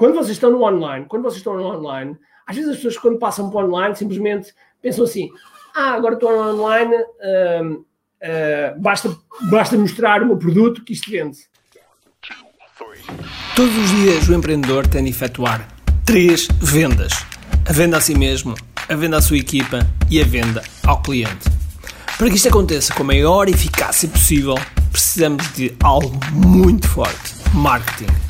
quando vocês estão no online, quando vocês estão no online, às vezes as pessoas quando passam para o online simplesmente pensam assim, ah, agora estou no online, uh, uh, basta, basta mostrar o meu produto que isto vende. Todos os dias o empreendedor tem de efetuar três vendas. A venda a si mesmo, a venda à sua equipa e a venda ao cliente. Para que isto aconteça com a maior eficácia possível, precisamos de algo muito forte: marketing.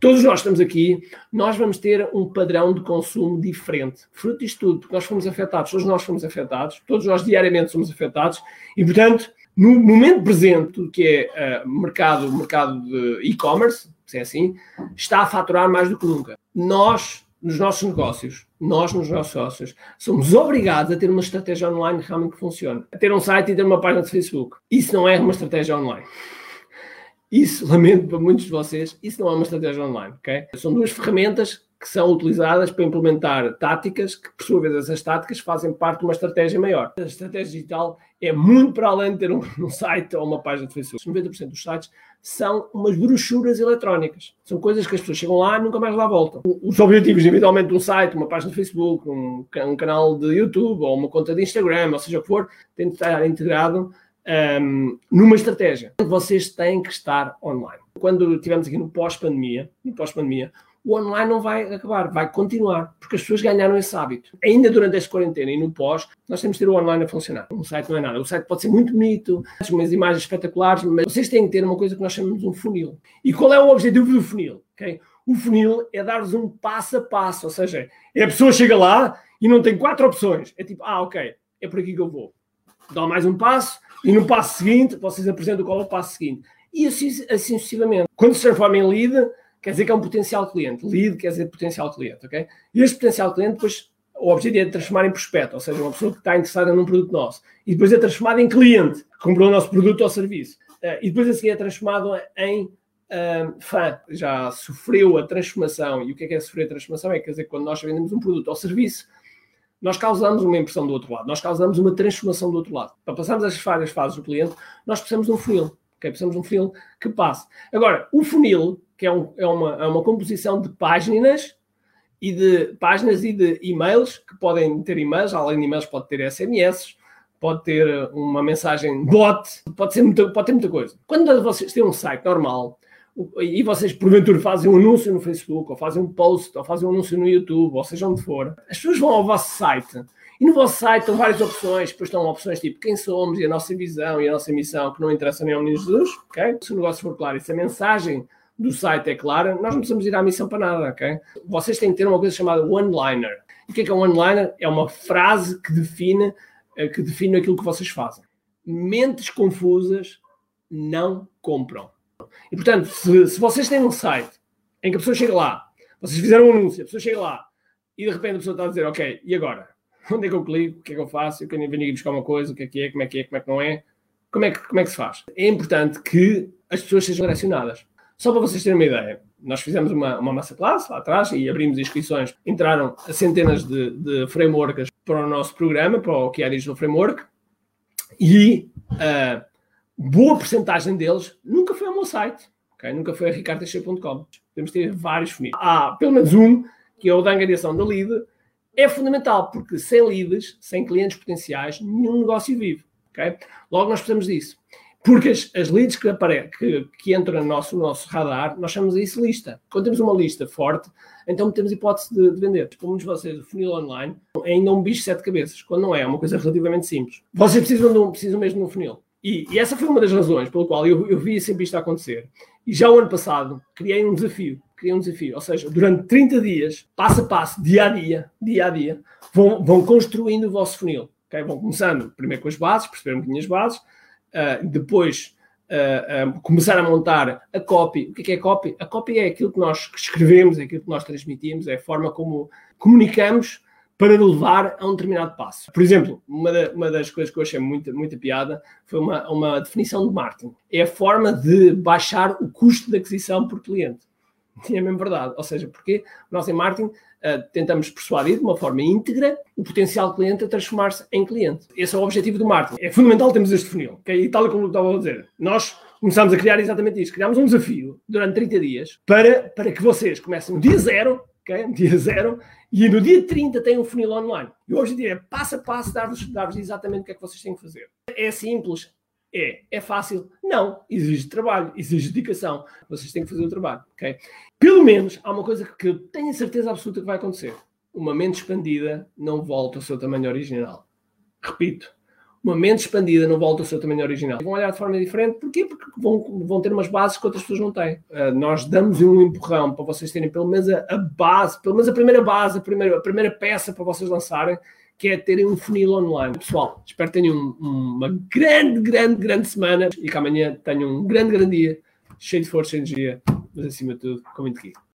Todos nós estamos aqui, nós vamos ter um padrão de consumo diferente. Fruto disto tudo, porque nós fomos afetados, todos nós fomos afetados, todos nós diariamente somos afetados e, portanto, no momento presente, que é uh, mercado, mercado de e-commerce, se é assim, está a faturar mais do que nunca. Nós, nos nossos negócios, nós, nos nossos sócios, somos obrigados a ter uma estratégia online realmente que funcione. A ter um site e ter uma página de Facebook. Isso não é uma estratégia online. Isso, lamento para muitos de vocês, isso não é uma estratégia online, ok? São duas ferramentas que são utilizadas para implementar táticas que, por sua vez, essas táticas fazem parte de uma estratégia maior. A estratégia digital é muito para além de ter um, um site ou uma página de Facebook. 90% dos sites são umas brochuras eletrónicas. São coisas que as pessoas chegam lá e nunca mais lá voltam. Os objetivos, individualmente, de um site, uma página de Facebook, um, um canal de YouTube ou uma conta de Instagram, ou seja o que for, tem de estar integrado um, numa estratégia. Vocês têm que estar online. Quando estivermos aqui no pós-pandemia, no pós-pandemia, o online não vai acabar, vai continuar, porque as pessoas ganharam esse hábito. Ainda durante esta quarentena e no pós, nós temos que ter o online a funcionar. Um site não é nada. O site pode ser muito bonito, umas imagens espetaculares, mas vocês têm que ter uma coisa que nós chamamos de um funil. E qual é o objetivo do funil? Okay? O funil é dar-vos um passo a passo, ou seja, é a pessoa chega lá e não tem quatro opções. É tipo, ah, ok, é por aqui que eu vou. Dá mais um passo e no passo seguinte vocês apresentam qual é o passo seguinte. E assim, assim sucessivamente. Quando se transforma em lead, quer dizer que é um potencial cliente. Lead quer dizer potencial cliente, ok? E este potencial cliente, depois, o objetivo é transformar em prospecto, ou seja, uma pessoa que está interessada num produto nosso. E depois é transformado em cliente, que comprou o nosso produto ou serviço. Uh, e depois a seguir é transformado em uh, fã. Já sofreu a transformação. E o que é que é sofrer a transformação? É quer dizer que quando nós vendemos um produto ou serviço, nós causamos uma impressão do outro lado, nós causamos uma transformação do outro lado. Para passarmos as várias fases do cliente, nós precisamos de um funil. Okay? Precisamos de um funil que passe. Agora, o funil que é, um, é, uma, é uma composição de páginas e de páginas e de e-mails, que podem ter e-mails, além de e-mails pode ter SMS, pode ter uma mensagem bot, pode, ser muita, pode ter muita coisa. Quando vocês têm um site normal e vocês porventura fazem um anúncio no Facebook, ou fazem um post, ou fazem um anúncio no YouTube, ou seja onde for, as pessoas vão ao vosso site e no vosso site estão várias opções, depois estão opções tipo quem somos e a nossa visão e a nossa missão, que não interessa nem ao Menino Jesus, ok? Se o negócio for claro e se a mensagem do site é clara, nós não precisamos ir à missão para nada, ok? Vocês têm que ter uma coisa chamada one-liner. O que é que é um one-liner? É uma frase que define, eh, que define aquilo que vocês fazem. Mentes confusas não compram. E, portanto, se, se vocês têm um site em que a pessoa chega lá, vocês fizeram um anúncio, a pessoa chega lá e de repente a pessoa está a dizer, ok, e agora? Onde é que eu clico? O que é que eu faço? Eu venho aqui buscar uma coisa, o que é que é, como é que é, como é que não é? Como é que, como é que se faz? É importante que as pessoas sejam direcionadas. Só para vocês terem uma ideia, nós fizemos uma, uma masterclass lá atrás e abrimos inscrições. Entraram centenas de, de frameworks para o nosso programa, para o que é Digital Framework, e uh, boa porcentagem deles nunca foi ao meu site, okay? nunca foi a ricardteixeira.com. Temos ter vários funil. Há pelo menos um, que é o da angariação da lead, é fundamental, porque sem leads, sem clientes potenciais, nenhum negócio vive. Okay? Logo, nós precisamos disso. Porque as, as leads que, apare, que, que entram no nosso, no nosso radar, nós chamamos isso lista. Quando temos uma lista forte, então temos hipótese de, de vender. Como muitos de vocês, o funil online é ainda um bicho de sete cabeças, quando não é, é uma coisa relativamente simples. Vocês precisam, de um, precisam mesmo de um funil. E, e, essa foi uma das razões pelo qual eu, eu vi sempre isto acontecer. E já o ano passado criei um desafio. Criei um desafio. Ou seja, durante 30 dias, passo a passo, dia a dia, dia a dia, vão, vão construindo o vosso funil. Okay? Vão começando primeiro com as bases, perceber um bocadinho as bases, uh, depois uh, uh, começar a montar a copy. O que é, que é copy? A copy é aquilo que nós escrevemos, é aquilo que nós transmitimos, é a forma como comunicamos para levar a um determinado passo. Por exemplo, uma, da, uma das coisas que eu achei muito, muita piada foi uma, uma definição de marketing. É a forma de baixar o custo de aquisição por cliente. É mesmo verdade. Ou seja, porque nós em marketing uh, tentamos persuadir de uma forma íntegra o potencial cliente a transformar-se em cliente. Esse é o objetivo do marketing. É fundamental termos este funil. Okay? E tal como eu estava a dizer, nós começamos a criar exatamente isso. Criámos um desafio durante 30 dias para, para que vocês comecem dia zero, okay? no dia zero, e no dia 30 tem um funil online. E hoje em dia é passo a passo dar-vos dar exatamente o que é que vocês têm que fazer. É simples, é. É fácil? Não. Exige trabalho, exige dedicação. Vocês têm que fazer o trabalho, ok? Pelo menos há uma coisa que eu tenho certeza absoluta que vai acontecer. Uma mente expandida não volta ao seu tamanho original. Repito, uma mente expandida não volta ao seu tamanho original. Vão olhar de forma diferente, porquê? Porque vão, vão ter umas bases que outras pessoas não têm. Uh, nós damos um empurrão para vocês terem pelo menos a, a, base, pelo menos a primeira base, a primeira, a primeira peça para vocês lançarem, que é terem um funil online. Pessoal, espero que tenham um, uma grande, grande, grande semana e que amanhã tenham um grande, grande dia, cheio de força e energia, mas acima de tudo, com muito aqui.